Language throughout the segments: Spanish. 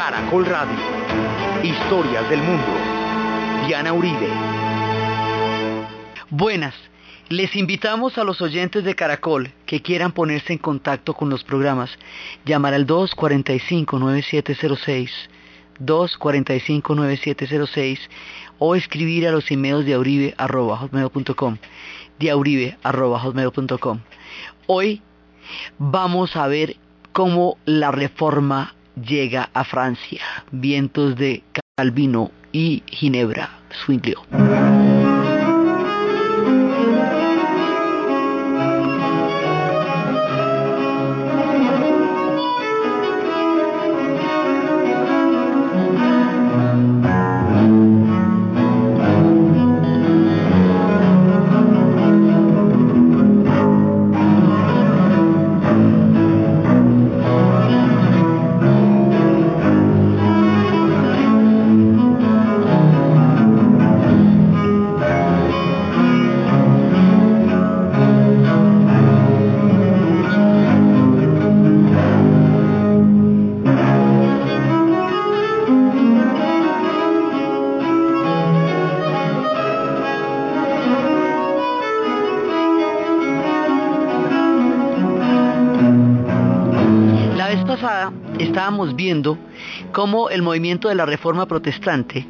Caracol Radio. Historias del mundo. Diana Uribe. Buenas. Les invitamos a los oyentes de Caracol que quieran ponerse en contacto con los programas. Llamar al 245-9706, 245-9706 o escribir a los emails de auribe.com, de Hoy vamos a ver cómo la reforma llega a Francia. Vientos de Calvino y Ginebra, Swinglio. Estábamos viendo cómo el movimiento de la reforma protestante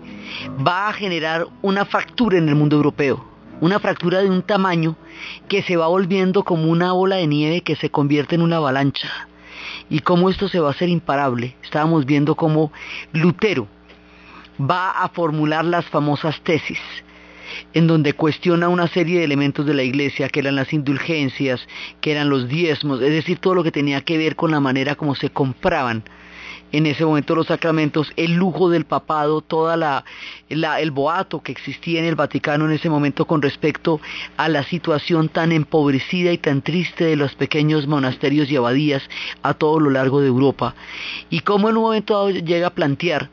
va a generar una fractura en el mundo europeo, una fractura de un tamaño que se va volviendo como una ola de nieve que se convierte en una avalancha y cómo esto se va a hacer imparable. Estábamos viendo cómo Lutero va a formular las famosas tesis en donde cuestiona una serie de elementos de la iglesia, que eran las indulgencias, que eran los diezmos, es decir, todo lo que tenía que ver con la manera como se compraban en ese momento los sacramentos, el lujo del papado, toda la, el boato que existía en el Vaticano en ese momento con respecto a la situación tan empobrecida y tan triste de los pequeños monasterios y abadías a todo lo largo de Europa, y cómo en un momento dado llega a plantear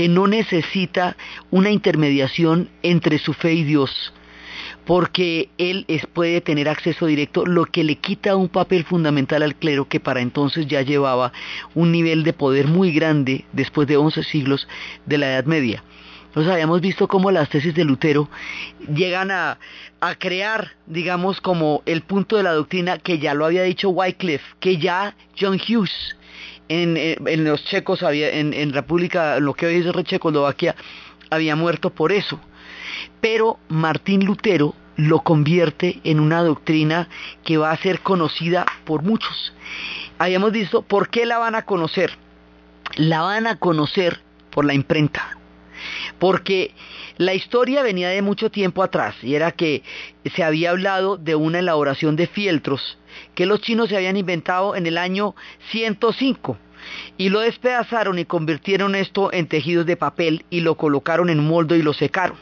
que no necesita una intermediación entre su fe y Dios, porque él puede tener acceso directo, lo que le quita un papel fundamental al clero que para entonces ya llevaba un nivel de poder muy grande después de 11 siglos de la Edad Media. Entonces habíamos visto cómo las tesis de Lutero llegan a, crear, digamos, como el punto de la doctrina que ya lo había dicho Wycliffe, que ya John Hughes eh, en, los checos, había, en, República, lo que hoy es Checoslovaquia, había muerto por eso. Pero Martín Lutero lo convierte en una doctrina que va a ser conocida por muchos. Habíamos visto por qué la van a conocer. La van a conocer por la imprenta. Porque la historia venía de mucho tiempo atrás y era que se había hablado de una elaboración de fieltros que los chinos se habían inventado en el año 105 y lo despedazaron y convirtieron esto en tejidos de papel y lo colocaron en moldo y lo secaron.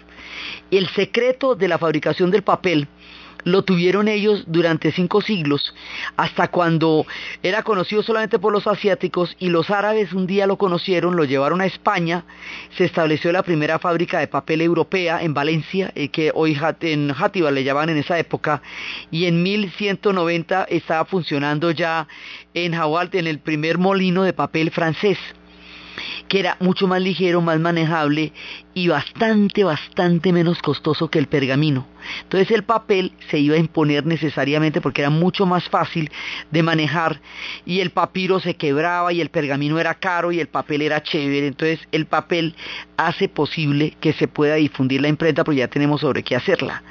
El secreto de la fabricación del papel lo tuvieron ellos durante cinco siglos, hasta cuando era conocido solamente por los asiáticos y los árabes un día lo conocieron, lo llevaron a España, se estableció la primera fábrica de papel europea en Valencia, eh, que hoy en Játiva le llamaban en esa época, y en 1190 estaba funcionando ya en Jawalt, en el primer molino de papel francés que era mucho más ligero, más manejable y bastante, bastante menos costoso que el pergamino. Entonces el papel se iba a imponer necesariamente porque era mucho más fácil de manejar y el papiro se quebraba y el pergamino era caro y el papel era chévere. Entonces el papel hace posible que se pueda difundir la imprenta porque ya tenemos sobre qué hacerla.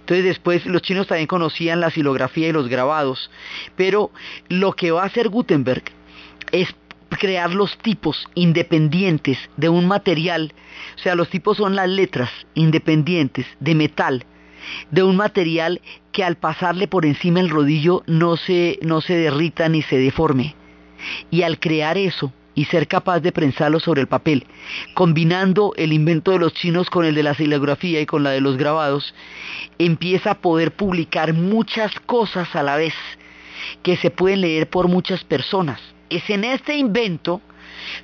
Entonces después los chinos también conocían la silografía y los grabados, pero lo que va a hacer Gutenberg es crear los tipos independientes de un material, o sea, los tipos son las letras independientes de metal, de un material que al pasarle por encima el rodillo no se, no se derrita ni se deforme. Y al crear eso y ser capaz de prensarlo sobre el papel, combinando el invento de los chinos con el de la silografía y con la de los grabados, empieza a poder publicar muchas cosas a la vez que se pueden leer por muchas personas es en este invento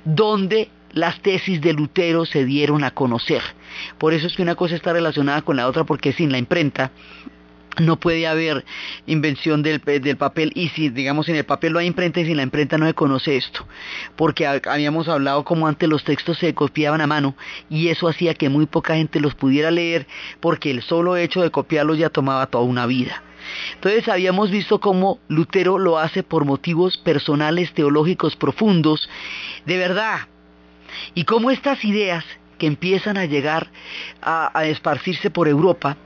donde las tesis de Lutero se dieron a conocer. Por eso es que una cosa está relacionada con la otra, porque sin la imprenta no puede haber invención del, del, papel y si digamos en el papel no hay imprenta y sin la imprenta no se conoce esto porque habíamos hablado como antes los textos se copiaban a mano y eso hacía que muy poca gente los pudiera leer porque el solo hecho de copiarlos ya tomaba toda una vida entonces habíamos visto cómo Lutero lo hace por motivos personales teológicos profundos de verdad. Y cómo estas ideas que empiezan a llegar a, a esparcirse por Europa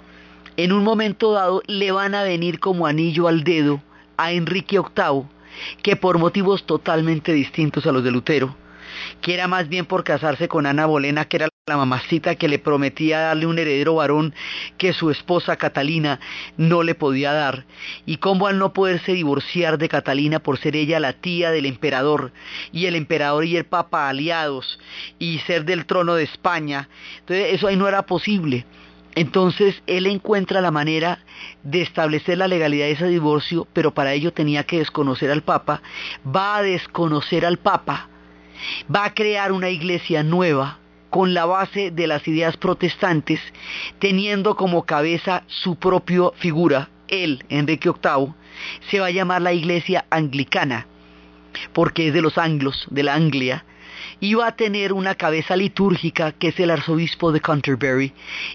en un momento dado le van a venir como anillo al dedo a Enrique VIII, que por motivos totalmente distintos a los de Lutero, que era más bien por casarse con Ana Bolena, que era la mamacita que le prometía darle un heredero varón que su esposa Catalina no le podía dar, y cómo al no poderse divorciar de Catalina por ser ella la tía del emperador, y el emperador y el papa aliados, y ser del trono de España, entonces eso ahí no era posible. Entonces él encuentra la manera de establecer la legalidad de ese divorcio, pero para ello tenía que desconocer al Papa, va a desconocer al Papa, va a crear una iglesia nueva con la base de las ideas protestantes, teniendo como cabeza su propia figura, él, Enrique VIII, se va a llamar la iglesia anglicana, porque es de los anglos, de la Anglia, iba a tener una cabeza litúrgica que es el arzobispo de Canterbury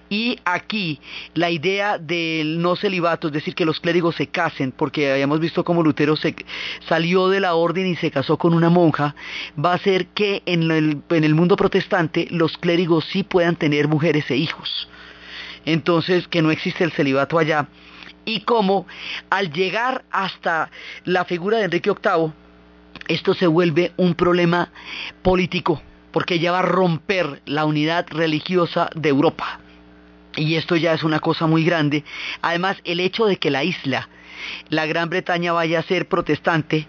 y aquí la idea del no celibato, es decir, que los clérigos se casen, porque habíamos visto cómo Lutero se salió de la orden y se casó con una monja, va a hacer que en el, en el mundo protestante los clérigos sí puedan tener mujeres e hijos. Entonces, que no existe el celibato allá. Y como al llegar hasta la figura de Enrique VIII, esto se vuelve un problema político, porque ya va a romper la unidad religiosa de Europa. Y esto ya es una cosa muy grande. Además, el hecho de que la isla la Gran Bretaña vaya a ser protestante,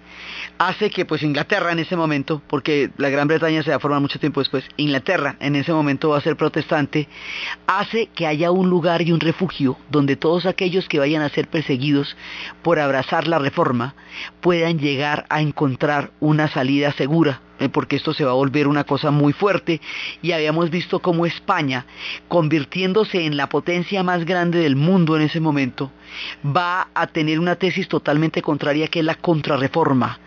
hace que pues Inglaterra en ese momento, porque la Gran Bretaña se va a formar mucho tiempo después, Inglaterra en ese momento va a ser protestante, hace que haya un lugar y un refugio donde todos aquellos que vayan a ser perseguidos por abrazar la reforma puedan llegar a encontrar una salida segura eh, porque esto se va a volver una cosa muy fuerte. Y habíamos visto cómo España, convirtiéndose en la potencia más grande del mundo en ese momento, va a tener una tesis totalmente contraria que es la contrarreforma,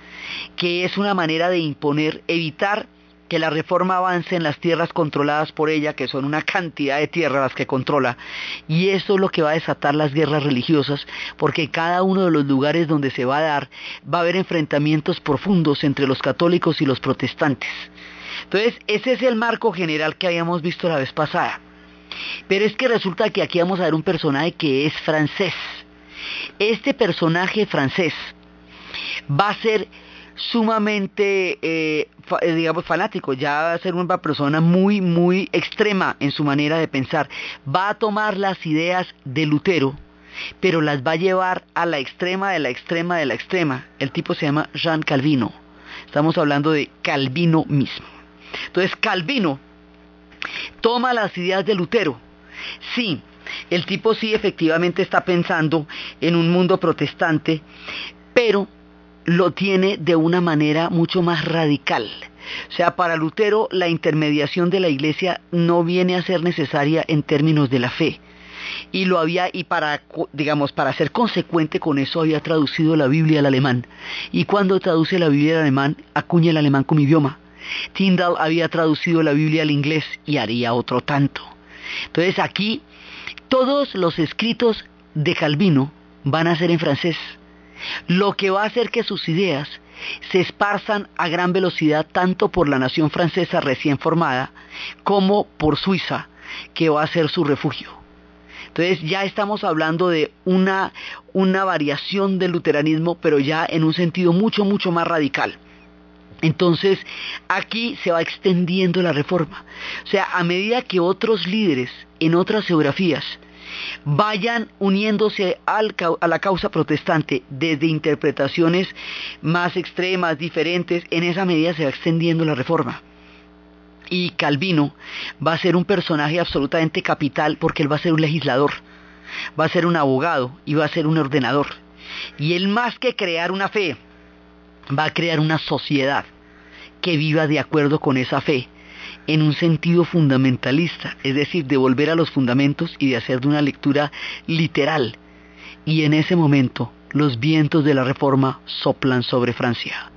que es una manera de imponer, evitar que la reforma avance en las tierras controladas por ella, que son una cantidad de tierras las que controla, y eso es lo que va a desatar las guerras religiosas, porque cada uno de los lugares donde se va a dar va a haber enfrentamientos profundos entre los católicos y los protestantes. Entonces, ese es el marco general que habíamos visto la vez pasada. Pero es que resulta que aquí vamos a ver un personaje que es francés. Este personaje francés va a ser sumamente, eh, eh, digamos, fanático, ya va a ser una persona muy, muy extrema en su manera de pensar. Va a tomar las ideas de Lutero, pero las va a llevar a la extrema de la extrema de la extrema. El tipo se llama Jean Calvino. Estamos hablando de Calvino mismo. Entonces, Calvino toma las ideas de Lutero. Sí, el tipo sí efectivamente está pensando en un mundo protestante, pero lo tiene de una manera mucho más radical. O sea, para Lutero la intermediación de la iglesia no viene a ser necesaria en términos de la fe. Y lo había, y para, digamos, para ser consecuente con eso había traducido la Biblia al alemán. Y cuando traduce la Biblia al alemán, acuña el alemán como idioma. Tyndall había traducido la Biblia al inglés y haría otro tanto. Entonces aquí, todos los escritos de Calvino van a ser en francés lo que va a hacer que sus ideas se esparzan a gran velocidad tanto por la nación francesa recién formada como por Suiza, que va a ser su refugio. Entonces ya estamos hablando de una, una variación del luteranismo, pero ya en un sentido mucho, mucho más radical. Entonces, aquí se va extendiendo la reforma. O sea, a medida que otros líderes en otras geografías vayan uniéndose a la causa protestante desde interpretaciones más extremas, diferentes, en esa medida se va extendiendo la reforma. Y Calvino va a ser un personaje absolutamente capital porque él va a ser un legislador, va a ser un abogado y va a ser un ordenador. Y él más que crear una fe, va a crear una sociedad que viva de acuerdo con esa fe en un sentido fundamentalista, es decir, de volver a los fundamentos y de hacer de una lectura literal. y en ese momento los vientos de la reforma soplan sobre Francia.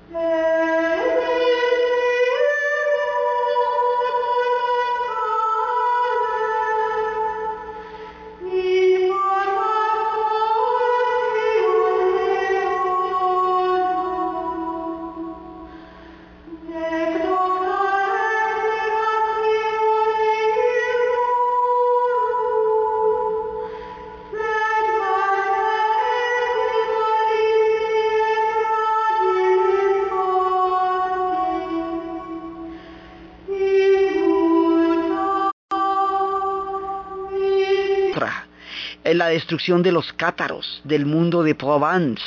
Destrucción de los cátaros, del mundo de Provence,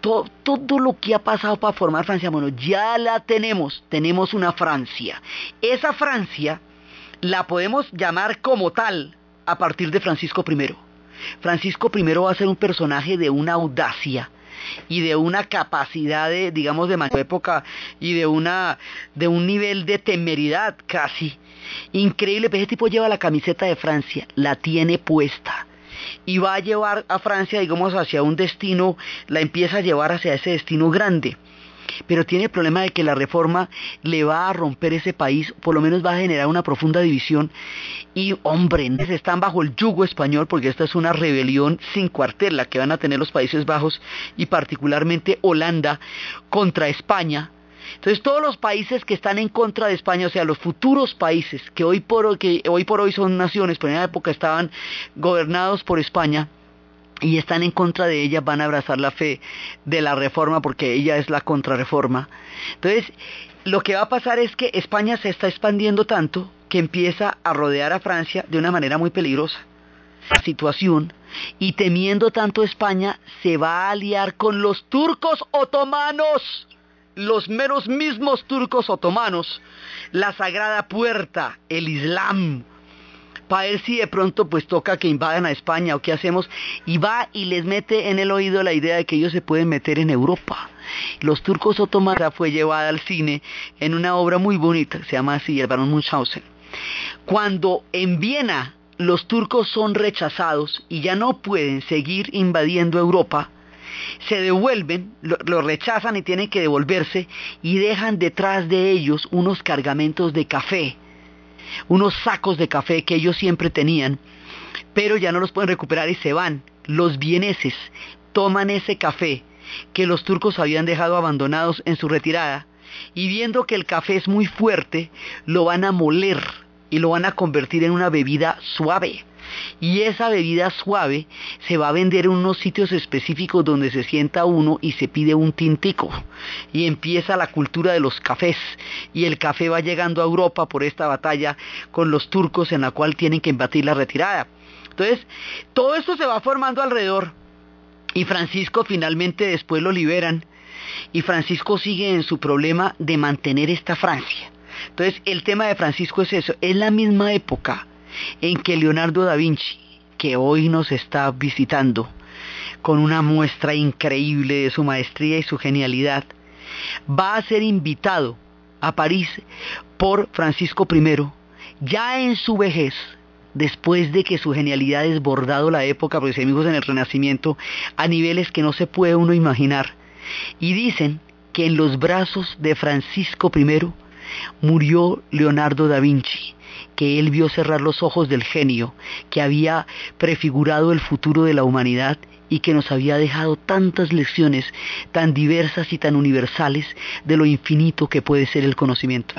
todo, lo que ha pasado para formar Francia, bueno, ya la tenemos, tenemos una Francia. Esa Francia la podemos llamar como tal a partir de Francisco I. Francisco I va a ser un personaje de una audacia y de una capacidad de, digamos, de época y de una de un nivel de temeridad casi increíble. Ese tipo lleva la camiseta de Francia, la tiene puesta y va a llevar a Francia, digamos, hacia un destino, la empieza a llevar hacia ese destino grande. Pero tiene el problema de que la reforma le va a romper ese país, por lo menos va a generar una profunda división. Y hombre, están bajo el yugo español porque esta es una rebelión sin cuartel, la que van a tener los Países Bajos y particularmente Holanda contra España entonces todos los países que están en contra de España, o sea, los futuros países que hoy por hoy, son naciones, pero en la época estaban gobernados por España, y están en contra de ella, van a abrazar la fe de la reforma porque ella es la contrarreforma. Entonces, lo que va a pasar es que España se está expandiendo tanto que empieza a rodear a Francia de una manera muy peligrosa. La situación y temiendo tanto España se va a aliar con los turcos otomanos los meros mismos turcos otomanos, la sagrada puerta, el Islam, para ver si de pronto pues toca que invadan a España o qué hacemos, y va y les mete en el oído la idea de que ellos se pueden meter en Europa. Los turcos otomanos fue llevada al cine en una obra muy bonita, se llama así, el barón Munchausen. Cuando en Viena los turcos son rechazados y ya no pueden seguir invadiendo Europa, se devuelven, lo, rechazan y tienen que devolverse y dejan detrás de ellos unos cargamentos de café, unos sacos de café que ellos siempre tenían, pero ya no los pueden recuperar y se van. Los vieneses toman ese café que los turcos habían dejado abandonados en su retirada y viendo que el café es muy fuerte, lo van a moler y lo van a convertir en una bebida suave y esa bebida suave se va a vender en unos sitios específicos donde se sienta uno y se pide un tintico. Y empieza la cultura de los cafés. Y el café va llegando a Europa por esta batalla con los turcos en la cual tienen que embatir la retirada. Entonces, todo esto se va formando alrededor. Y Francisco finalmente después lo liberan. Y Francisco sigue en su problema de mantener esta Francia. Entonces, el tema de Francisco es eso, es la misma época en que Leonardo da Vinci, que hoy nos está visitando con una muestra increíble de su maestría y su genialidad, va a ser invitado a París por Francisco I, ya en su vejez, después de que su genialidad ha desbordado la época, porque amigos en el Renacimiento, a niveles que no se puede uno imaginar. Y dicen que en los brazos de Francisco I murió Leonardo da Vinci que él vio cerrar los ojos del genio que había prefigurado el futuro de la humanidad y que nos había dejado tantas lecciones tan diversas y tan universales de lo infinito que puede ser el conocimiento.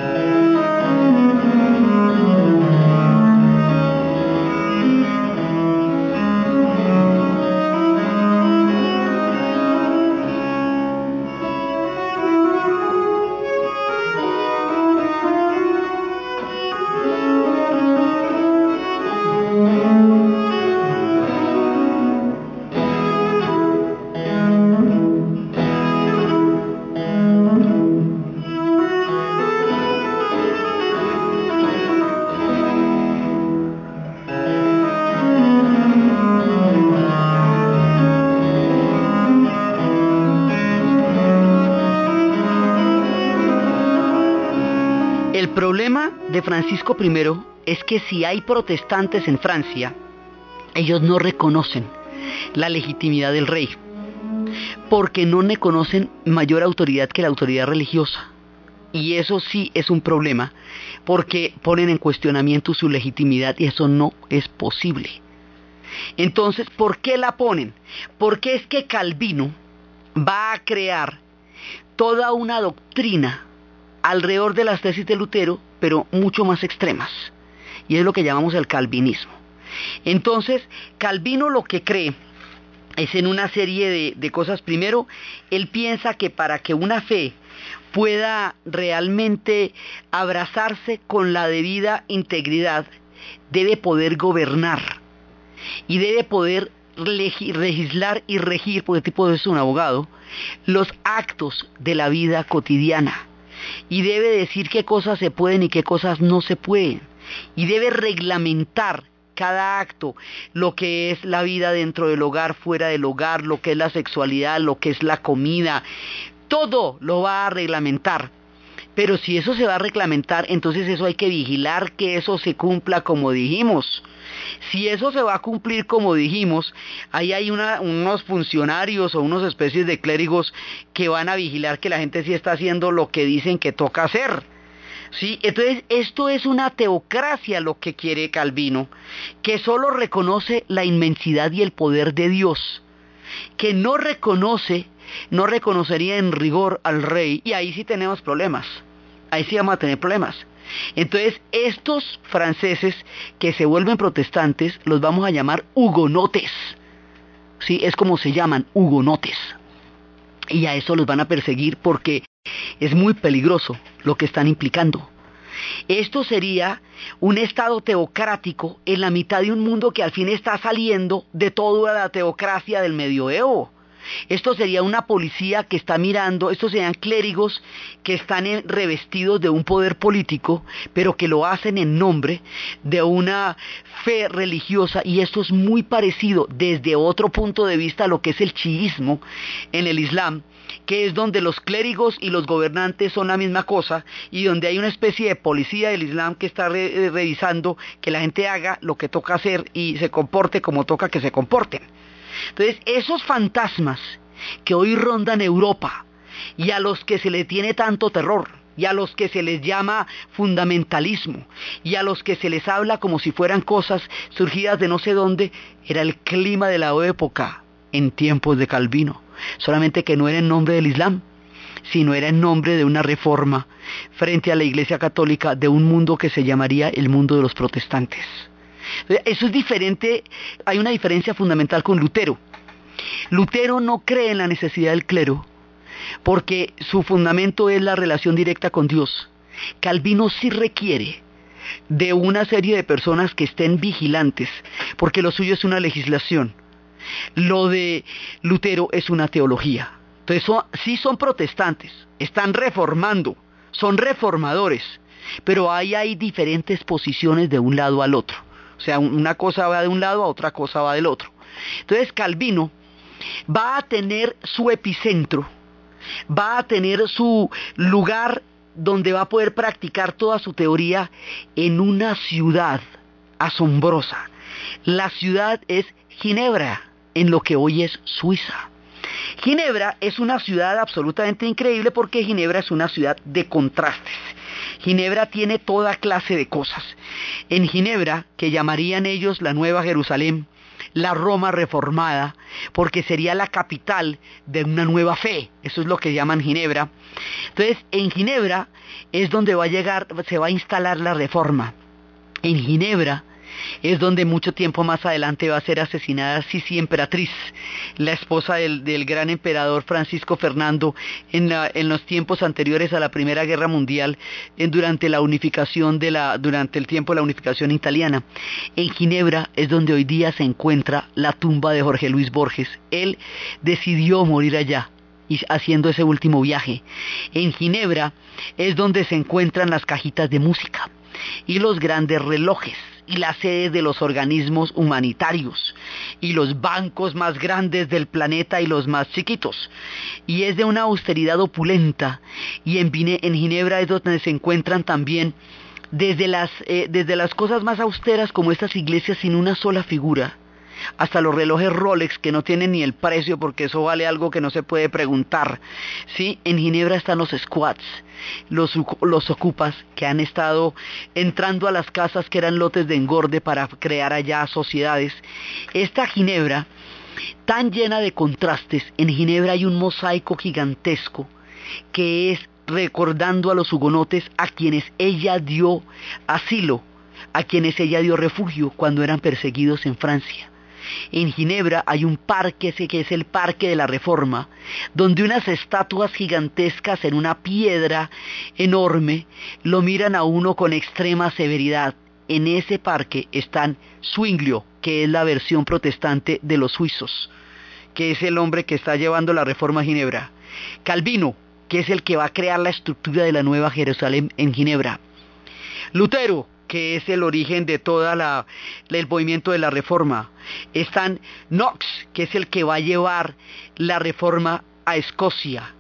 I es que si hay protestantes en Francia, ellos no reconocen la legitimidad del rey, porque no reconocen mayor autoridad que la autoridad religiosa. Y eso sí es un problema, porque ponen en cuestionamiento su legitimidad y eso no es posible. Entonces, ¿por qué la ponen? Porque es que Calvino va a crear toda una doctrina alrededor de las tesis de Lutero, pero mucho más extremas. Y es lo que llamamos el calvinismo. Entonces, Calvino lo que cree es en una serie de, cosas. Primero, él piensa que para que una fe pueda realmente abrazarse con la debida integridad, debe poder gobernar y debe poder legislar y regir, porque tipo es un abogado, los actos de la vida cotidiana. Y debe decir qué cosas se pueden y qué cosas no se pueden. Y debe reglamentar cada acto, lo que es la vida dentro del hogar, fuera del hogar, lo que es la sexualidad, lo que es la comida, todo lo va a reglamentar. Pero si eso se va a reglamentar, entonces eso hay que vigilar que eso se cumpla como dijimos. Si eso se va a cumplir como dijimos, ahí hay unos funcionarios o unas especies de clérigos que van a vigilar que la gente sí está haciendo lo que dicen que toca hacer. ¿Sí? Entonces, esto es una teocracia lo que quiere Calvino, que solo reconoce la inmensidad y el poder de Dios, que no reconoce, no reconocería en rigor al rey, y ahí sí tenemos problemas, ahí sí vamos a tener problemas. Entonces, estos franceses que se vuelven protestantes los vamos a llamar hugonotes. Sí, es como se llaman, hugonotes. Y a eso los van a perseguir porque es muy peligroso lo que están implicando. Esto sería un estado teocrático en la mitad de un mundo que al fin está saliendo de toda la teocracia del medioevo. Esto sería una policía que está mirando, estos serían clérigos que están revestidos de un poder político, pero que lo hacen en nombre de una fe religiosa y esto es muy parecido desde otro punto de vista a lo que es el chiismo en el Islam que es donde los clérigos y los gobernantes son la misma cosa y donde hay una especie de policía del Islam que está eh, revisando que la gente haga lo que toca hacer y se comporte como toca que se comporten. Entonces, esos fantasmas que hoy rondan Europa y a los que se le tiene tanto terror, y a los que se les llama fundamentalismo, y a los que se les habla como si fueran cosas surgidas de no sé dónde, era el clima de la época en tiempos de Calvino, solamente que no era en nombre del Islam, sino era en nombre de una reforma frente a la Iglesia Católica de un mundo que se llamaría el mundo de los protestantes. Eso es diferente, hay una diferencia fundamental con Lutero. Lutero no cree en la necesidad del clero porque su fundamento es la relación directa con Dios. Calvino sí requiere de una serie de personas que estén vigilantes, porque lo suyo es una legislación. Lo de Lutero es una teología. Entonces sí son protestantes, están reformando, son reformadores, pero ahí hay diferentes posiciones de un lado al otro. O sea, una cosa va de un lado a otra cosa va del otro. Entonces Calvino va a tener su epicentro, va a tener su lugar donde va a poder practicar toda su teoría en una ciudad asombrosa. La ciudad es Ginebra, en lo que hoy es Suiza. Ginebra es una ciudad absolutamente increíble porque Ginebra es una ciudad de contrastes. Ginebra tiene toda clase de cosas. En Ginebra, que llamarían ellos la Nueva Jerusalén, la Roma reformada, porque sería la capital de una nueva fe, eso es lo que llaman Ginebra. Entonces, en Ginebra es donde va a llegar, se va a instalar la reforma. En Ginebra es donde mucho tiempo más adelante va a ser asesinada Sisi Emperatriz, la esposa del, gran emperador Francisco Fernando en, los tiempos anteriores a la Primera Guerra Mundial, durante la unificación de la, durante el tiempo de la unificación italiana. En Ginebra es donde hoy día se encuentra la tumba de Jorge Luis Borges. Él decidió morir allá y haciendo ese último viaje. En Ginebra es donde se encuentran las cajitas de música y los grandes relojes y la sede de los organismos humanitarios y los bancos más grandes del planeta y los más chiquitos. Y es de una austeridad opulenta y en, Ginebra es donde se encuentran también desde las, eh, desde las cosas más austeras como estas iglesias sin una sola figura hasta los relojes Rolex que no tienen ni el precio porque eso vale algo que no se puede preguntar. ¿sí? En Ginebra están los squats, los, los ocupas que han estado entrando a las casas que eran lotes de engorde para crear allá sociedades. Esta Ginebra, tan llena de contrastes, en Ginebra hay un mosaico gigantesco que es recordando a los hugonotes a quienes ella dio asilo, a quienes ella dio refugio cuando eran perseguidos en Francia. En Ginebra hay un parque que es el Parque de la Reforma, donde unas estatuas gigantescas en una piedra enorme lo miran a uno con extrema severidad. En ese parque están Zwinglio, que es la versión protestante de los suizos, que es el hombre que está llevando la reforma a Ginebra. Calvino, que es el que va a crear la estructura de la nueva Jerusalén en Ginebra. Lutero, que es el origen de todo el movimiento de la reforma. Están Knox, que es el que va a llevar la reforma a Escocia.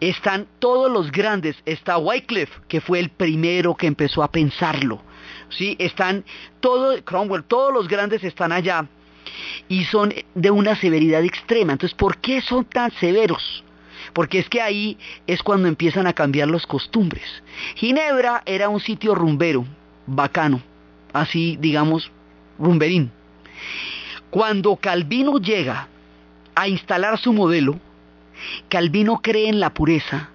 Están todos los grandes. Está Wycliffe, que fue el primero que empezó a pensarlo. ¿Sí? Están todo, Cromwell, todos los grandes están allá y son de una severidad extrema. Entonces, ¿por qué son tan severos? porque es que ahí es cuando empiezan a cambiar las costumbres. Ginebra era un sitio rumbero, bacano, así digamos, rumberín. Cuando Calvino llega a instalar su modelo, Calvino cree en la pureza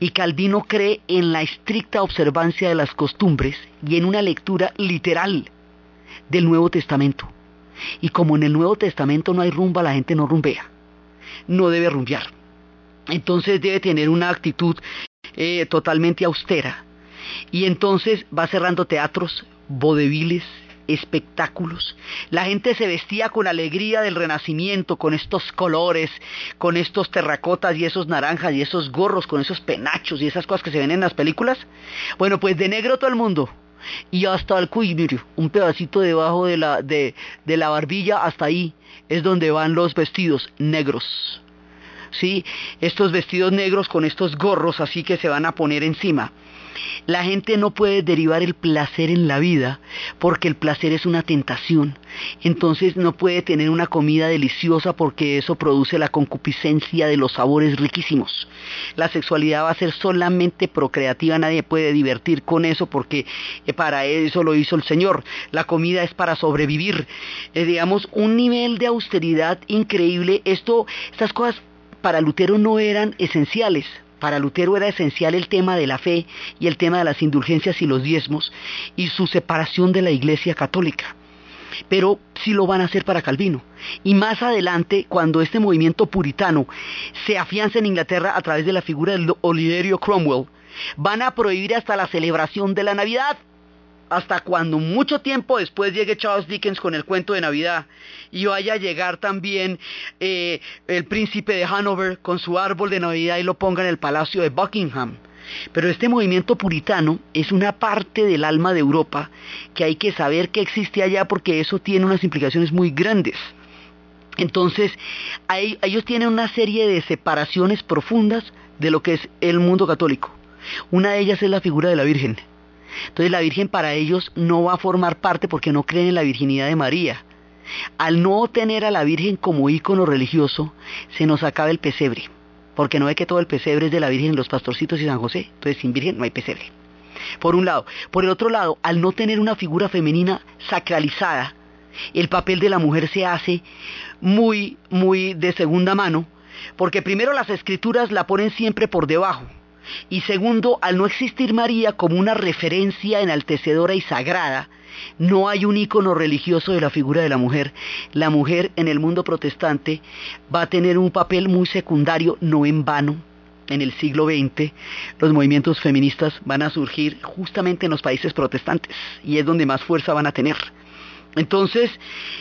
y Calvino cree en la estricta observancia de las costumbres y en una lectura literal del Nuevo Testamento. Y como en el Nuevo Testamento no hay rumba, la gente no rumbea. No debe rumbear entonces debe tener una actitud eh, totalmente austera. Y entonces va cerrando teatros, vodeviles, espectáculos. La gente se vestía con alegría del renacimiento, con estos colores, con estos terracotas y esos naranjas y esos gorros, con esos penachos y esas cosas que se ven en las películas. Bueno, pues de negro todo el mundo. Y hasta el cuello, un pedacito debajo de la, de la barbilla, hasta ahí es donde van los vestidos negros. ¿sí? Estos vestidos negros con estos gorros así que se van a poner encima. La gente no puede derivar el placer en la vida porque el placer es una tentación. Entonces no puede tener una comida deliciosa porque eso produce la concupiscencia de los sabores riquísimos. La sexualidad va a ser solamente procreativa, nadie puede divertir con eso porque eh, para eso lo hizo el Señor. La comida es para sobrevivir. Eh, digamos, un nivel de austeridad increíble. Esto, estas cosas para Lutero no eran esenciales. Para Lutero era esencial el tema de la fe y el tema de las indulgencias y los diezmos y su separación de la Iglesia Católica. Pero sí lo van a hacer para Calvino. Y más adelante, cuando este movimiento puritano se afianza en Inglaterra a través de la figura del Oliverio Cromwell, van a prohibir hasta la celebración de la Navidad hasta cuando mucho tiempo después llegue Charles Dickens con el cuento de Navidad y vaya a llegar también eh, el príncipe de Hanover con su árbol de Navidad y lo ponga en el palacio de Buckingham. Pero este movimiento puritano es una parte del alma de Europa que hay que saber que existe allá porque eso tiene unas implicaciones muy grandes. Entonces, ellos tienen una serie de separaciones profundas de lo que es el mundo católico. Una de ellas es la figura de la Virgen. Entonces la Virgen para ellos no va a formar parte porque no creen en la virginidad de María. Al no tener a la Virgen como ícono religioso, se nos acaba el pesebre. Porque no ve que todo el pesebre es de la Virgen, los pastorcitos y San José. Entonces sin Virgen no hay pesebre. Por un lado. Por el otro lado, al no tener una figura femenina sacralizada, el papel de la mujer se hace muy, muy de segunda mano, porque primero las escrituras la ponen siempre por debajo. Y segundo, al no existir María como una referencia enaltecedora y sagrada, no hay un icono religioso de la figura de la mujer. La mujer en el mundo protestante va a tener un papel muy secundario, no en vano. En el siglo XX los movimientos feministas van a surgir justamente en los países protestantes y es donde más fuerza van a tener. Entonces,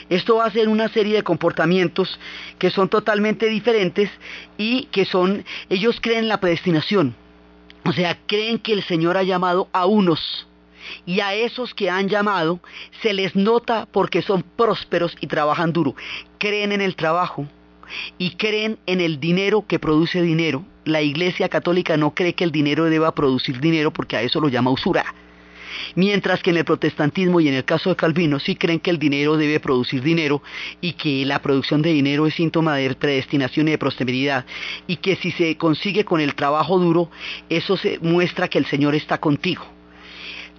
esto va a ser una serie de comportamientos que son totalmente diferentes y que son, ellos creen en la predestinación. O sea, creen que el Señor ha llamado a unos y a esos que han llamado se les nota porque son prósperos y trabajan duro. Creen en el trabajo y creen en el dinero que produce dinero. La Iglesia Católica no cree que el dinero deba producir dinero porque a eso lo llama usura. Mientras que en el protestantismo y en el caso de Calvino sí creen que el dinero debe producir dinero y que la producción de dinero es síntoma de predestinación y de prosperidad y que si se consigue con el trabajo duro, eso se muestra que el Señor está contigo.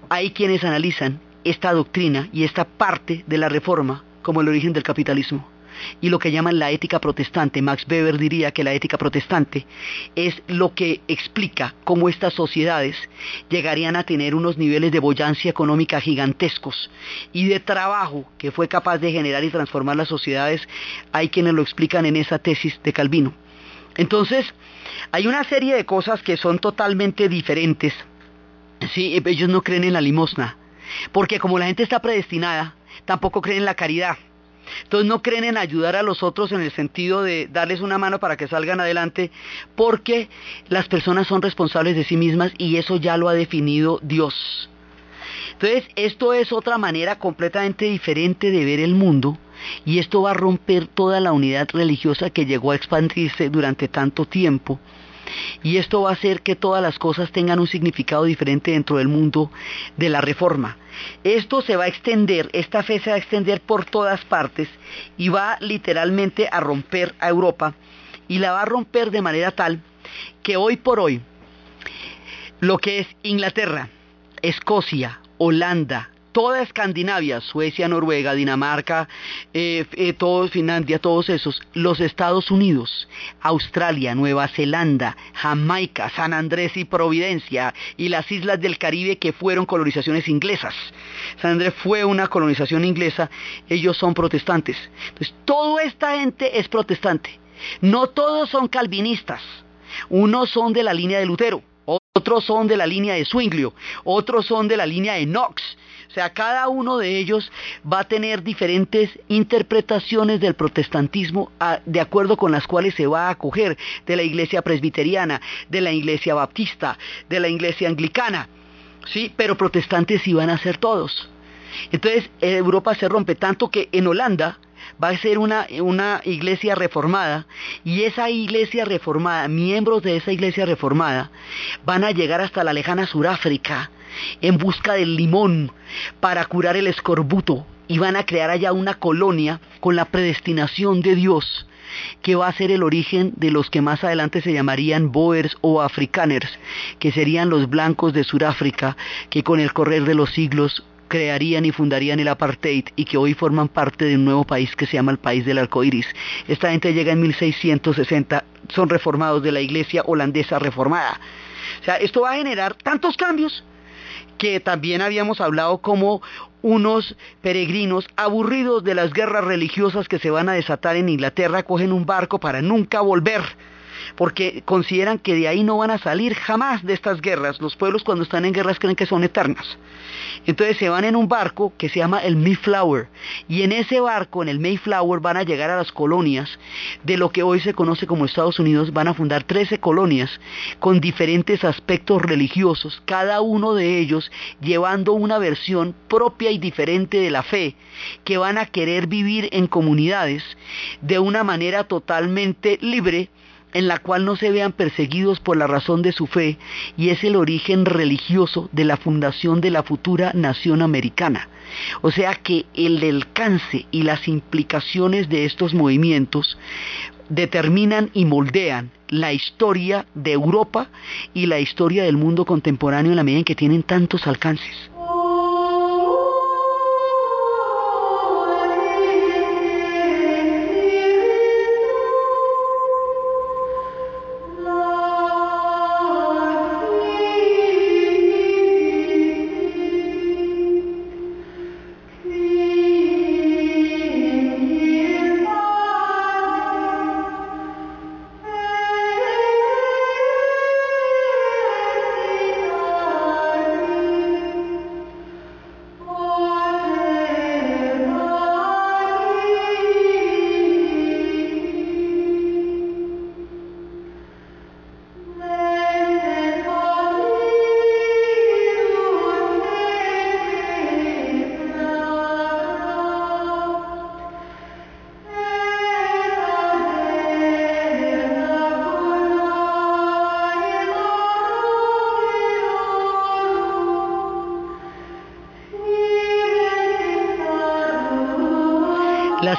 Hay quienes analizan esta doctrina y esta parte de la reforma como el origen del capitalismo y lo que llaman la ética protestante. Max Weber diría que la ética protestante es lo que explica cómo estas sociedades llegarían a tener unos niveles de boyancia económica gigantescos y de trabajo que fue capaz de generar y transformar las sociedades. Hay quienes lo explican en esa tesis de Calvino. Entonces, hay una serie de cosas que son totalmente diferentes. Sí, ellos no creen en la limosna, porque como la gente está predestinada, tampoco creen en la caridad. Entonces no creen en ayudar a los otros en el sentido de darles una mano para que salgan adelante, porque las personas son responsables de sí mismas y eso ya lo ha definido Dios. Entonces esto es otra manera completamente diferente de ver el mundo y esto va a romper toda la unidad religiosa que llegó a expandirse durante tanto tiempo y esto va a hacer que todas las cosas tengan un significado diferente dentro del mundo de la reforma. Esto se va a extender, esta fe se va a extender por todas partes y va literalmente a romper a Europa y la va a romper de manera tal que hoy por hoy lo que es Inglaterra, Escocia, Holanda, toda Escandinavia, Suecia, Noruega, Dinamarca, eh, eh, Finlandia, todos esos, los Estados Unidos, Australia, Nueva Zelanda, Jamaica, San Andrés y Providencia y las islas del Caribe que fueron colonizaciones inglesas. San Andrés fue una colonización inglesa, ellos son protestantes. Toda esta gente es protestante. No todos son calvinistas. Unos son de la línea de Lutero, otros son de la línea de Zwinglio, otros son de la línea de Knox, o sea, cada uno de ellos va a tener diferentes interpretaciones del protestantismo de acuerdo con las cuales se va a acoger de la iglesia presbiteriana, de la iglesia baptista, de la iglesia anglicana. Sí, pero protestantes sí van a ser todos. Entonces, Europa se rompe tanto que en Holanda va a ser una, una iglesia reformada y esa iglesia reformada, miembros de esa iglesia reformada, van a llegar hasta la lejana Suráfrica en busca del limón para curar el escorbuto y van a crear allá una colonia con la predestinación de Dios que va a ser el origen de los que más adelante se llamarían Boers o Afrikaners, que serían los blancos de Sudáfrica, que con el correr de los siglos crearían y fundarían el apartheid y que hoy forman parte de un nuevo país que se llama el país del arco iris. Esta gente llega en 1660, son reformados de la iglesia holandesa reformada. O sea, esto va a generar tantos cambios que también habíamos hablado como unos peregrinos aburridos de las guerras religiosas que se van a desatar en Inglaterra cogen un barco para nunca volver porque consideran que de ahí no van a salir jamás de estas guerras. Los pueblos cuando están en guerras creen que son eternas. Entonces se van en un barco que se llama el Mayflower y en ese barco, en el Mayflower, van a llegar a las colonias de lo que hoy se conoce como Estados Unidos. Van a fundar 13 colonias con diferentes aspectos religiosos, cada uno de ellos llevando una versión propia y diferente de la fe, que van a querer vivir en comunidades de una manera totalmente libre en la cual no se vean perseguidos por la razón de su fe y es el origen religioso de la fundación de la futura nación americana. O sea que el alcance y las implicaciones de estos movimientos determinan y moldean la historia de Europa y la historia del mundo contemporáneo en la medida en que tienen tantos alcances.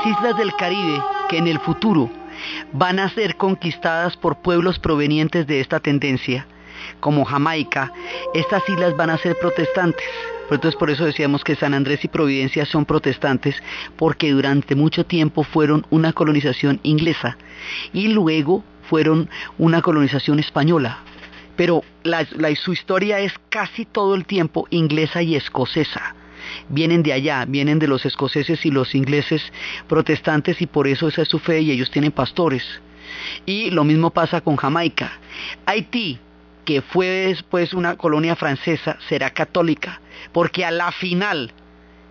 Las islas del Caribe, que en el futuro van a ser conquistadas por pueblos provenientes de esta tendencia, como Jamaica, estas islas van a ser protestantes. Entonces por eso decíamos que San Andrés y Providencia son protestantes, porque durante mucho tiempo fueron una colonización inglesa y luego fueron una colonización española. Pero su historia es casi todo el tiempo inglesa y escocesa vienen de allá, vienen de los escoceses y los ingleses protestantes y por eso esa es su fe y ellos tienen pastores. Y lo mismo pasa con Jamaica. Haití, que fue después una colonia francesa, será católica, porque a la final,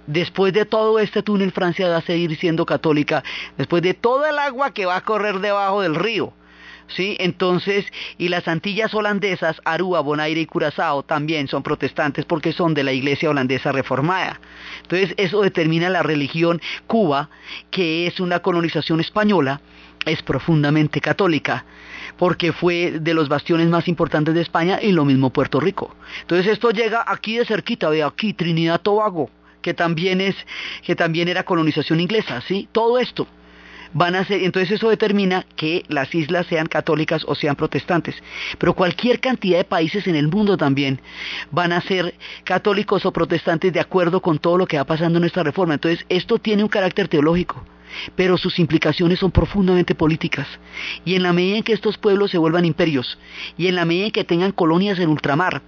después de todo este túnel, Francia va a seguir siendo católica, después de todo el agua que va a correr debajo del río. ¿Sí? Entonces, y las Antillas holandesas, Aruba, Bonaire y Curazao también son protestantes porque son de la iglesia holandesa reformada. Entonces, eso determina la religión Cuba, que es una colonización española, es profundamente católica porque fue de los bastiones más importantes de España y lo mismo Puerto Rico. Entonces esto llega aquí de cerquita, de aquí, Trinidad Tobago, que también es, que también era colonización inglesa, ¿sí? Todo esto van a ser, entonces eso determina que las islas sean católicas o sean protestantes. Pero cualquier cantidad de países en el mundo también van a ser católicos o protestantes de acuerdo con todo lo que va pasando en esta reforma. Entonces esto tiene un carácter teológico pero sus implicaciones son profundamente políticas. Y en la medida en que estos pueblos se vuelvan imperios, y en la medida en que tengan colonias en ultramar,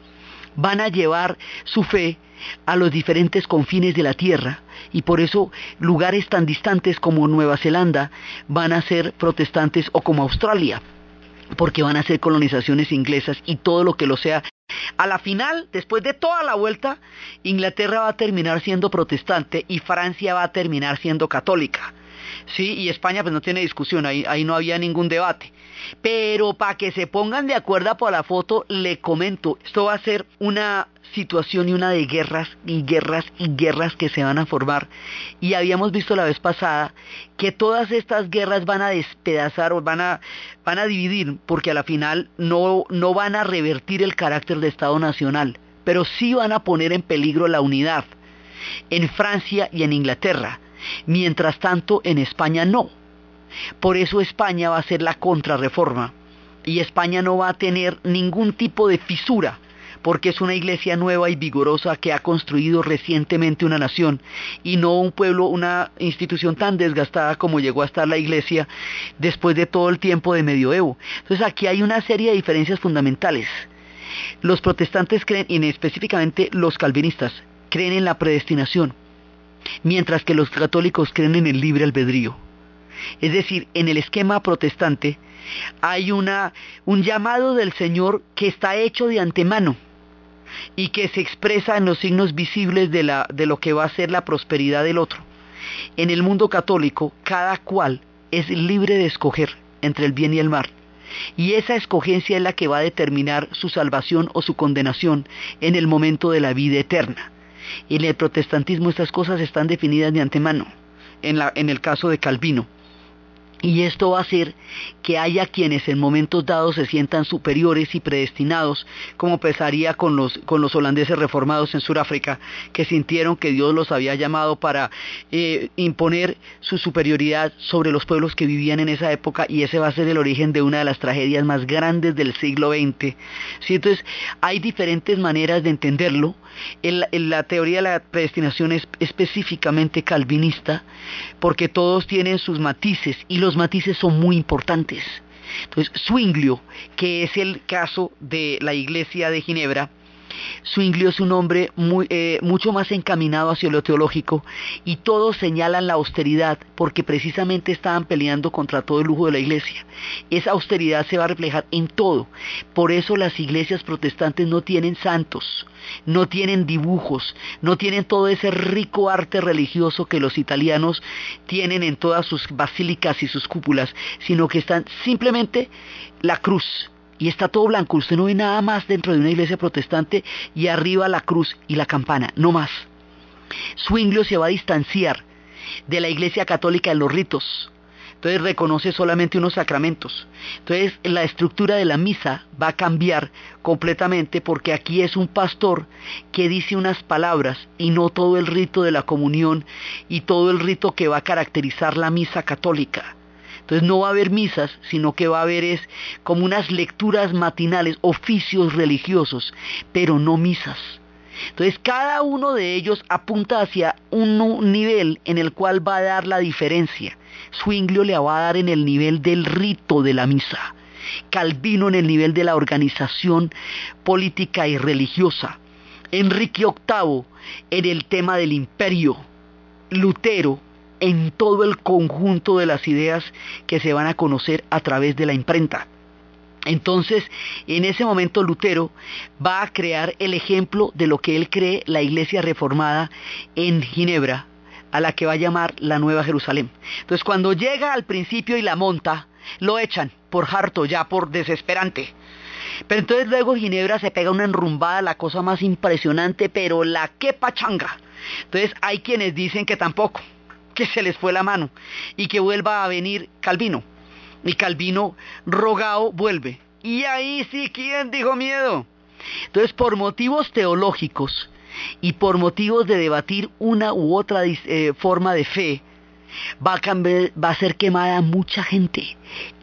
van a llevar su fe a los diferentes confines de la tierra y por eso lugares tan distantes como Nueva Zelanda van a ser protestantes o como Australia porque van a ser colonizaciones inglesas y todo lo que lo sea. A la final, después de toda la vuelta, Inglaterra va a terminar siendo protestante y Francia va a terminar siendo católica. ¿Sí? Y España pues no tiene discusión, ahí, ahí no había ningún debate. Pero para que se pongan de acuerdo por la foto, le comento, esto va a ser una situación y una de guerras y guerras y guerras que se van a formar. Y habíamos visto la vez pasada que todas estas guerras van a despedazar o van a, van a dividir, porque a la final no, no van a revertir el carácter de Estado nacional, pero sí van a poner en peligro la unidad en Francia y en Inglaterra. Mientras tanto, en España no. Por eso España va a ser la contrarreforma y España no va a tener ningún tipo de fisura porque es una iglesia nueva y vigorosa que ha construido recientemente una nación y no un pueblo, una institución tan desgastada como llegó a estar la iglesia después de todo el tiempo de medioevo. Entonces aquí hay una serie de diferencias fundamentales. Los protestantes creen, y específicamente los calvinistas, creen en la predestinación mientras que los católicos creen en el libre albedrío. Es decir, en el esquema protestante hay una, un llamado del Señor que está hecho de antemano y que se expresa en los signos visibles de, la, de lo que va a ser la prosperidad del otro. En el mundo católico, cada cual es libre de escoger entre el bien y el mal. Y esa escogencia es la que va a determinar su salvación o su condenación en el momento de la vida eterna. Y en el protestantismo estas cosas están definidas de antemano, en, la, en el caso de Calvino. Y esto va a hacer que haya quienes en momentos dados se sientan superiores y predestinados, como pesaría con los, con los holandeses reformados en Sudáfrica, que sintieron que Dios los había llamado para eh, imponer su superioridad sobre los pueblos que vivían en esa época, y ese va a ser el origen de una de las tragedias más grandes del siglo XX. ¿Sí? Entonces, hay diferentes maneras de entenderlo. La, teoría de la predestinación es específicamente calvinista, porque todos tienen sus matices y los matices son muy importantes. Entonces, Zwinglio, que es el caso de la iglesia de Ginebra, Zwinglio es un hombre eh, mucho más encaminado hacia lo teológico y todos señalan la austeridad porque precisamente estaban peleando contra todo el lujo de la iglesia. Esa austeridad se va a reflejar en todo. Por eso las iglesias protestantes no tienen santos, no tienen dibujos, no tienen todo ese rico arte religioso que los italianos tienen en todas sus basílicas y sus cúpulas, sino que están simplemente la cruz, y está todo blanco. Usted no ve nada más dentro de una iglesia protestante y arriba la cruz y la campana, no más. Zwinglio se va a distanciar de la iglesia católica en los ritos. Entonces reconoce solamente unos sacramentos. Entonces la estructura de la misa va a cambiar completamente porque aquí es un pastor que dice unas palabras y no todo el rito de la comunión y todo el rito que va a caracterizar la misa católica. Entonces no va a haber misas, sino que va a haber es como unas lecturas matinales, oficios religiosos, pero no misas. Entonces cada uno de ellos apunta hacia un nivel en el cual va a dar la diferencia. Swinglio le va a dar en el nivel del rito de la misa. Calvino en el nivel de la organización política y religiosa. Enrique VIII en el tema del imperio. Lutero en todo el conjunto de las ideas que se van a conocer a través de la imprenta. Entonces, en ese momento Lutero va a crear el ejemplo de lo que él cree la iglesia reformada en Ginebra, a la que va a llamar la Nueva Jerusalén. Entonces, cuando llega al principio y la monta, lo echan por harto, ya por desesperante. Pero entonces luego Ginebra se pega una enrumbada, la cosa más impresionante, pero la que pachanga. Entonces hay quienes dicen que tampoco, que se les fue la mano y que vuelva a venir Calvino. Y Calvino rogado vuelve. Y ahí sí, ¿quién dijo miedo? Entonces, por motivos teológicos y por motivos de debatir una u otra eh, forma de fe, va a, va a ser quemada mucha gente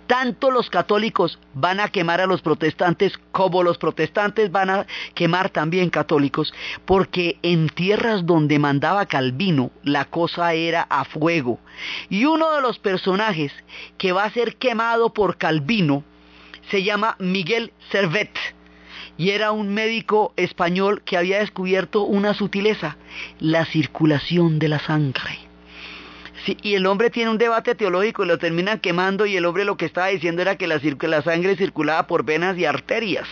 tanto los católicos van a quemar a los protestantes como los protestantes van a quemar también católicos, porque en tierras donde mandaba Calvino la cosa era a fuego. Y uno de los personajes que va a ser quemado por Calvino se llama Miguel Servet y era un médico español que había descubierto una sutileza, la circulación de la sangre y el hombre tiene un debate teológico y lo terminan quemando y el hombre lo que estaba diciendo era que la, sangre circulaba por venas y arterias.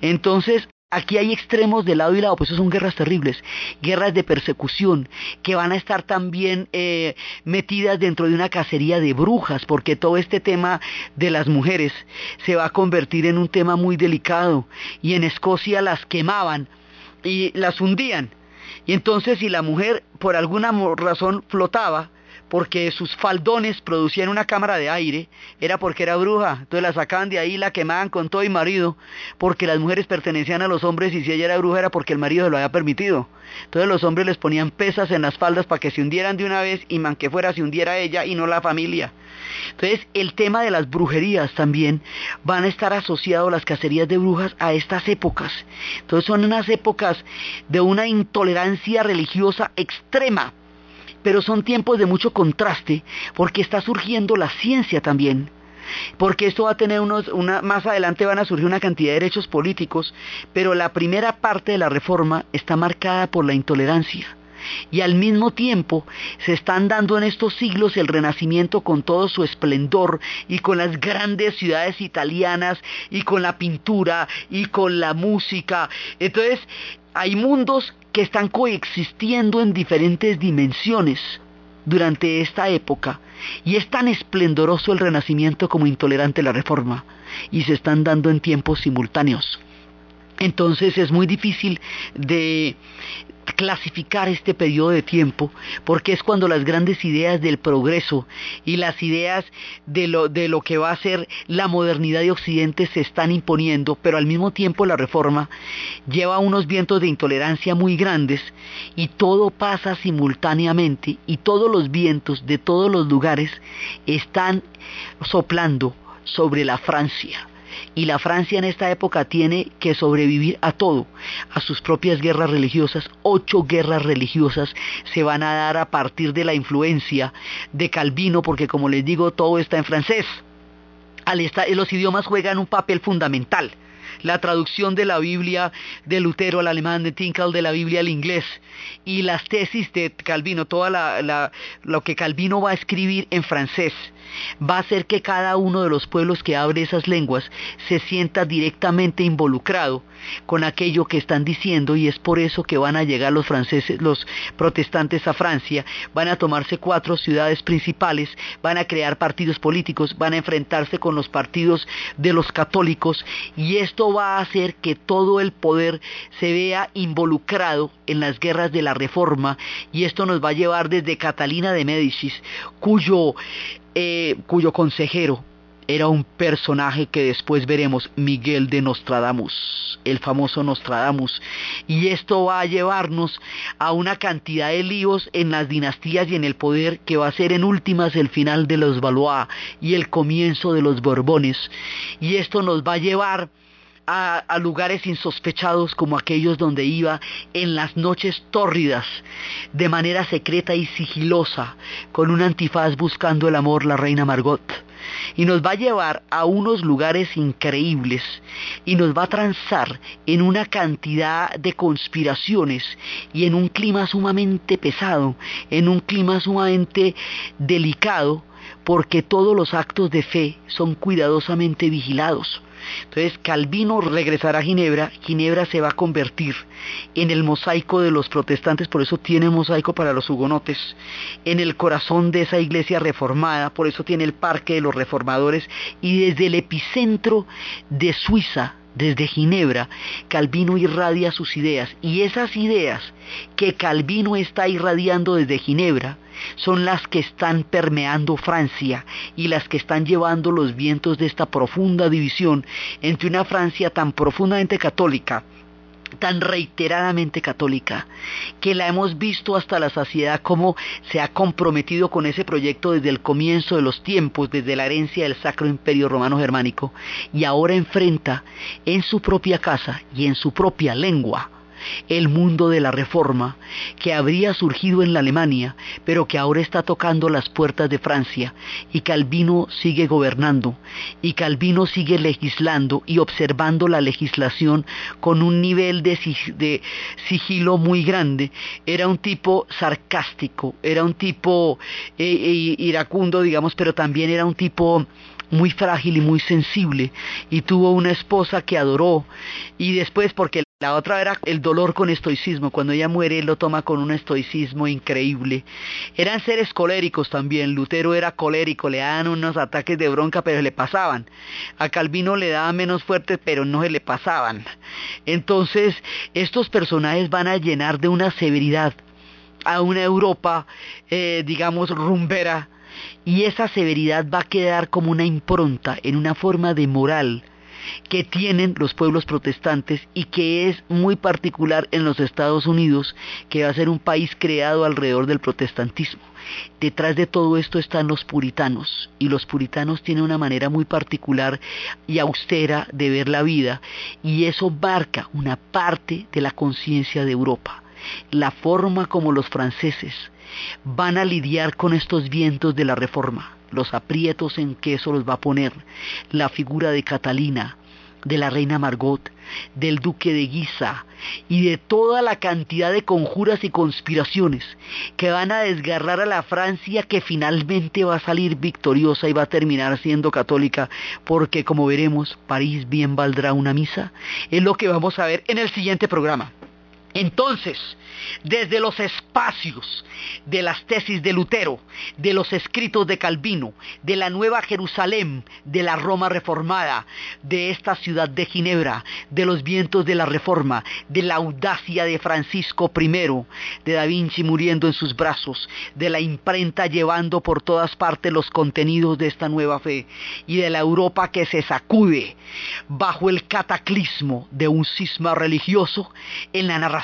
Entonces, aquí hay extremos de lado y lado, pues eso son guerras terribles, guerras de persecución, que van a estar también eh, metidas dentro de una cacería de brujas, porque todo este tema de las mujeres se va a convertir en un tema muy delicado, y en Escocia las quemaban y las hundían. Y entonces si la mujer por alguna razón flotaba, porque sus faldones producían una cámara de aire, era porque era bruja. Entonces la sacaban de ahí, la quemaban con todo y marido, porque las mujeres pertenecían a los hombres y si ella era bruja era porque el marido se lo había permitido. Entonces los hombres les ponían pesas en las faldas para que se hundieran de una vez y man fuera se hundiera ella y no la familia. Entonces el tema de las brujerías también van a estar asociados las cacerías de brujas a estas épocas. Entonces son unas épocas de una intolerancia religiosa extrema pero son tiempos de mucho contraste porque está surgiendo la ciencia también. Porque esto va a tener unos, una, más adelante van a surgir una cantidad de derechos políticos, pero la primera parte de la reforma está marcada por la intolerancia. Y al mismo tiempo se están dando en estos siglos el renacimiento con todo su esplendor y con las grandes ciudades italianas y con la pintura y con la música. Entonces hay mundos que están coexistiendo en diferentes dimensiones durante esta época y es tan esplendoroso el renacimiento como intolerante la reforma y se están dando en tiempos simultáneos. Entonces es muy difícil de, clasificar este periodo de tiempo porque es cuando las grandes ideas del progreso y las ideas de lo, de lo que va a ser la modernidad de Occidente se están imponiendo, pero al mismo tiempo la reforma lleva unos vientos de intolerancia muy grandes y todo pasa simultáneamente y todos los vientos de todos los lugares están soplando sobre la Francia y la Francia en esta época tiene que sobrevivir a todo, a sus propias guerras religiosas. Ocho guerras religiosas se van a dar a partir de la influencia de Calvino, porque como les digo, todo está en francés. los idiomas juegan un papel fundamental la traducción de la Biblia de Lutero al alemán, de Tinkal de la Biblia al inglés, y las tesis de Calvino, todo lo que Calvino va a escribir en francés, va a hacer que cada uno de los pueblos que abre esas lenguas se sienta directamente involucrado con aquello que están diciendo y es por eso que van a llegar los franceses, los protestantes a Francia, van a tomarse cuatro ciudades principales, van a crear partidos políticos, van a enfrentarse con los partidos de los católicos y esto va a hacer que todo el poder se vea involucrado en las guerras de la Reforma y esto nos va a llevar desde Catalina de Médicis, cuyo eh, cuyo consejero era un personaje que después veremos, Miguel de Nostradamus, el famoso Nostradamus. Y esto va a llevarnos a una cantidad de líos en las dinastías y en el poder que va a ser en últimas el final de los Valois y el comienzo de los Borbones. Y esto nos va a llevar a, a, lugares insospechados como aquellos donde iba en las noches tórridas, de manera secreta y sigilosa, con un antifaz buscando el amor la reina Margot y nos va a llevar a unos lugares increíbles y nos va a transar en una cantidad de conspiraciones y en un clima sumamente pesado, en un clima sumamente delicado, porque todos los actos de fe son cuidadosamente vigilados. Entonces Calvino regresará a Ginebra, Ginebra se va a convertir en el mosaico de los protestantes, por eso tiene mosaico para los hugonotes, en el corazón de esa iglesia reformada, por eso tiene el parque de los reformadores, y desde el epicentro de Suiza, desde Ginebra, Calvino irradia sus ideas y esas ideas que Calvino está irradiando desde Ginebra son las que están permeando Francia y las que están llevando los vientos de esta profunda división entre una Francia tan profundamente católica tan reiteradamente católica, que la hemos visto hasta la saciedad como se ha comprometido con ese proyecto desde el comienzo de los tiempos, desde la herencia del Sacro Imperio Romano Germánico, y ahora enfrenta en su propia casa y en su propia lengua el mundo de la reforma que habría surgido en la Alemania, pero que ahora está tocando las puertas de Francia, y Calvino sigue gobernando, y Calvino sigue legislando y observando la legislación con un nivel de, sigilo muy grande. Era un tipo sarcástico, era un tipo eh, eh, iracundo, digamos, pero también era un tipo muy frágil y muy sensible y tuvo una esposa que adoró y después porque la otra era el dolor con estoicismo. Cuando ella muere, él lo toma con un estoicismo increíble. Eran seres coléricos también. Lutero era colérico, le daban unos ataques de bronca, pero le pasaban. A Calvino le daban menos fuertes, pero no se le pasaban. Entonces, estos personajes van a llenar de una severidad a una Europa, eh, digamos, rumbera. Y esa severidad va a quedar como una impronta en una forma de moral que tienen los pueblos protestantes y que es muy particular en los Estados Unidos, que va a ser un país creado alrededor del protestantismo. Detrás de todo esto están los puritanos, y los puritanos tienen una manera muy particular y austera de ver la vida, y eso marca una parte de la conciencia de Europa. La forma como los franceses van a lidiar con estos vientos de la reforma. Los aprietos en que eso los va a poner, la figura de Catalina, de la reina Margot, del duque de Guisa y de toda la cantidad de conjuras y conspiraciones que van a desgarrar a la Francia que finalmente va a salir victoriosa y va a terminar siendo católica porque como veremos París bien valdrá una misa. Es lo que vamos a ver en el siguiente programa. Entonces, desde los espacios de las tesis de Lutero, de los escritos de Calvino, de la Nueva Jerusalén, de la Roma reformada, de esta ciudad de Ginebra, de los vientos de la Reforma, de la audacia de Francisco I, de Da Vinci muriendo en sus brazos, de la imprenta llevando por todas partes los contenidos de esta nueva fe y de la Europa que se sacude bajo el cataclismo de un cisma religioso en la narración